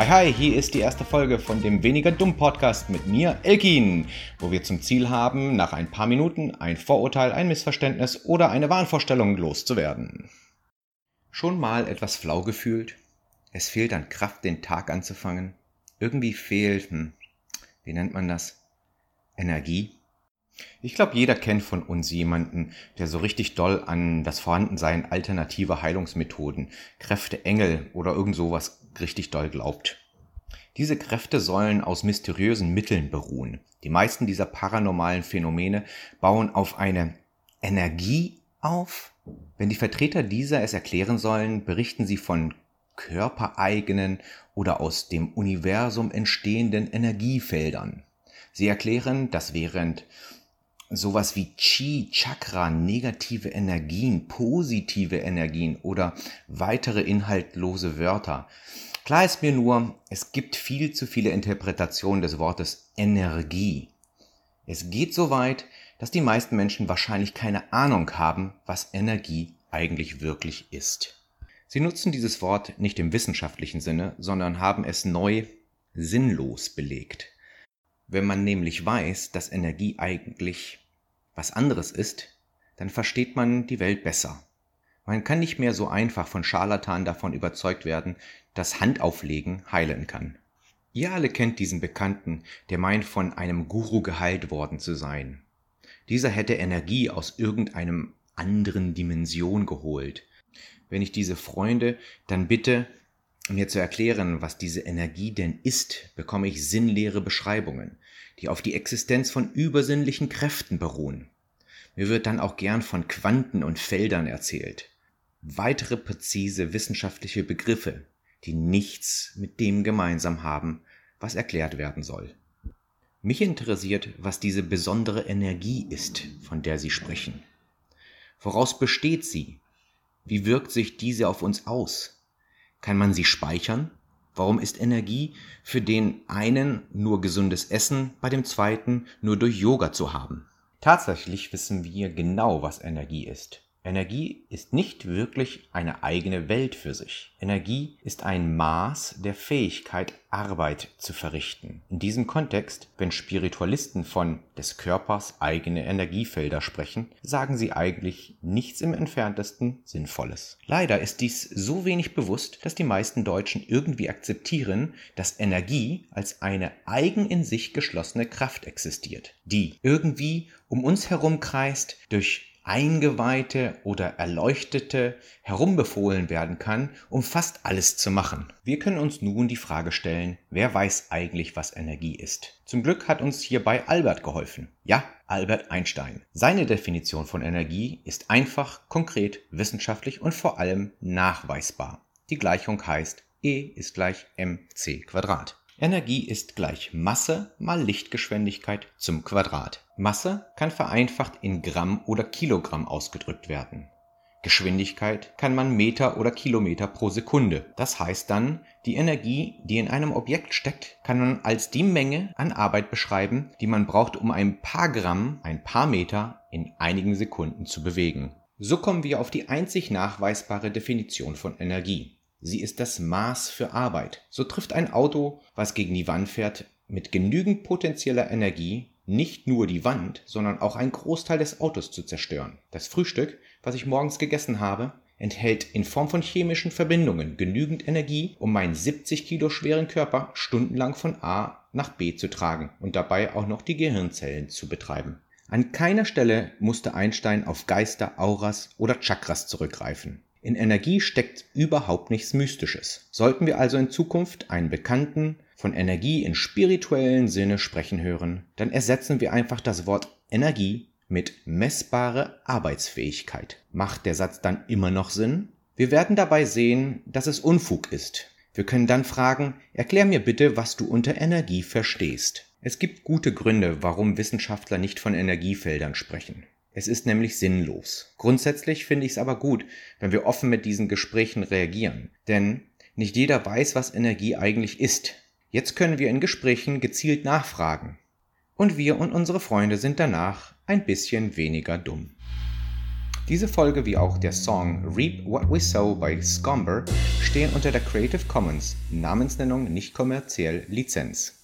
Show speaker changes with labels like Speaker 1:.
Speaker 1: Hi, hi, hier ist die erste Folge von dem Weniger Dumm Podcast mit mir, Elkin, wo wir zum Ziel haben, nach ein paar Minuten ein Vorurteil, ein Missverständnis oder eine Wahnvorstellung loszuwerden. Schon mal etwas flau gefühlt? Es fehlt an Kraft, den Tag anzufangen. Irgendwie fehlt, hm, wie nennt man das? Energie? Ich glaube, jeder kennt von uns jemanden, der so richtig doll an das Vorhandensein alternativer Heilungsmethoden, Kräfte, Engel oder irgend sowas richtig doll glaubt. Diese Kräfte sollen aus mysteriösen Mitteln beruhen. Die meisten dieser paranormalen Phänomene bauen auf eine Energie auf. Wenn die Vertreter dieser es erklären sollen, berichten sie von körpereigenen oder aus dem Universum entstehenden Energiefeldern. Sie erklären, dass während sowas wie Chi, Chakra, negative Energien, positive Energien oder weitere inhaltlose Wörter Klar ist mir nur, es gibt viel zu viele Interpretationen des Wortes Energie. Es geht so weit, dass die meisten Menschen wahrscheinlich keine Ahnung haben, was Energie eigentlich wirklich ist. Sie nutzen dieses Wort nicht im wissenschaftlichen Sinne, sondern haben es neu sinnlos belegt. Wenn man nämlich weiß, dass Energie eigentlich was anderes ist, dann versteht man die Welt besser. Man kann nicht mehr so einfach von Scharlatanen davon überzeugt werden, dass Handauflegen heilen kann. Ihr alle kennt diesen Bekannten, der meint, von einem Guru geheilt worden zu sein. Dieser hätte Energie aus irgendeinem anderen Dimension geholt. Wenn ich diese Freunde dann bitte, mir zu erklären, was diese Energie denn ist, bekomme ich sinnleere Beschreibungen, die auf die Existenz von übersinnlichen Kräften beruhen. Mir wird dann auch gern von Quanten und Feldern erzählt weitere präzise wissenschaftliche Begriffe, die nichts mit dem gemeinsam haben, was erklärt werden soll. Mich interessiert, was diese besondere Energie ist, von der Sie sprechen. Woraus besteht sie? Wie wirkt sich diese auf uns aus? Kann man sie speichern? Warum ist Energie für den einen nur gesundes Essen, bei dem zweiten nur durch Yoga zu haben? Tatsächlich wissen wir genau, was Energie ist. Energie ist nicht wirklich eine eigene Welt für sich. Energie ist ein Maß der Fähigkeit, Arbeit zu verrichten. In diesem Kontext, wenn Spiritualisten von des Körpers eigene Energiefelder sprechen, sagen sie eigentlich nichts im entferntesten Sinnvolles. Leider ist dies so wenig bewusst, dass die meisten Deutschen irgendwie akzeptieren, dass Energie als eine eigen in sich geschlossene Kraft existiert, die irgendwie um uns herum kreist, durch Eingeweihte oder Erleuchtete herumbefohlen werden kann, um fast alles zu machen. Wir können uns nun die Frage stellen, wer weiß eigentlich, was Energie ist? Zum Glück hat uns hierbei Albert geholfen. Ja, Albert Einstein. Seine Definition von Energie ist einfach, konkret, wissenschaftlich und vor allem nachweisbar. Die Gleichung heißt E ist gleich mc Quadrat. Energie ist gleich Masse mal Lichtgeschwindigkeit zum Quadrat. Masse kann vereinfacht in Gramm oder Kilogramm ausgedrückt werden. Geschwindigkeit kann man Meter oder Kilometer pro Sekunde. Das heißt dann, die Energie, die in einem Objekt steckt, kann man als die Menge an Arbeit beschreiben, die man braucht, um ein paar Gramm, ein paar Meter in einigen Sekunden zu bewegen. So kommen wir auf die einzig nachweisbare Definition von Energie. Sie ist das Maß für Arbeit. So trifft ein Auto, was gegen die Wand fährt, mit genügend potenzieller Energie nicht nur die Wand, sondern auch einen Großteil des Autos zu zerstören. Das Frühstück, was ich morgens gegessen habe, enthält in Form von chemischen Verbindungen genügend Energie, um meinen 70 Kilo schweren Körper stundenlang von A nach B zu tragen und dabei auch noch die Gehirnzellen zu betreiben. An keiner Stelle musste Einstein auf Geister, Auras oder Chakras zurückgreifen. In Energie steckt überhaupt nichts Mystisches. Sollten wir also in Zukunft einen Bekannten von Energie in spirituellen Sinne sprechen hören, dann ersetzen wir einfach das Wort Energie mit messbare Arbeitsfähigkeit. Macht der Satz dann immer noch Sinn? Wir werden dabei sehen, dass es Unfug ist. Wir können dann fragen, erklär mir bitte, was du unter Energie verstehst. Es gibt gute Gründe, warum Wissenschaftler nicht von Energiefeldern sprechen. Es ist nämlich sinnlos. Grundsätzlich finde ich es aber gut, wenn wir offen mit diesen Gesprächen reagieren. Denn nicht jeder weiß, was Energie eigentlich ist. Jetzt können wir in Gesprächen gezielt nachfragen. Und wir und unsere Freunde sind danach ein bisschen weniger dumm. Diese Folge wie auch der Song Reap What We Sow bei Scomber stehen unter der Creative Commons Namensnennung nicht kommerziell Lizenz.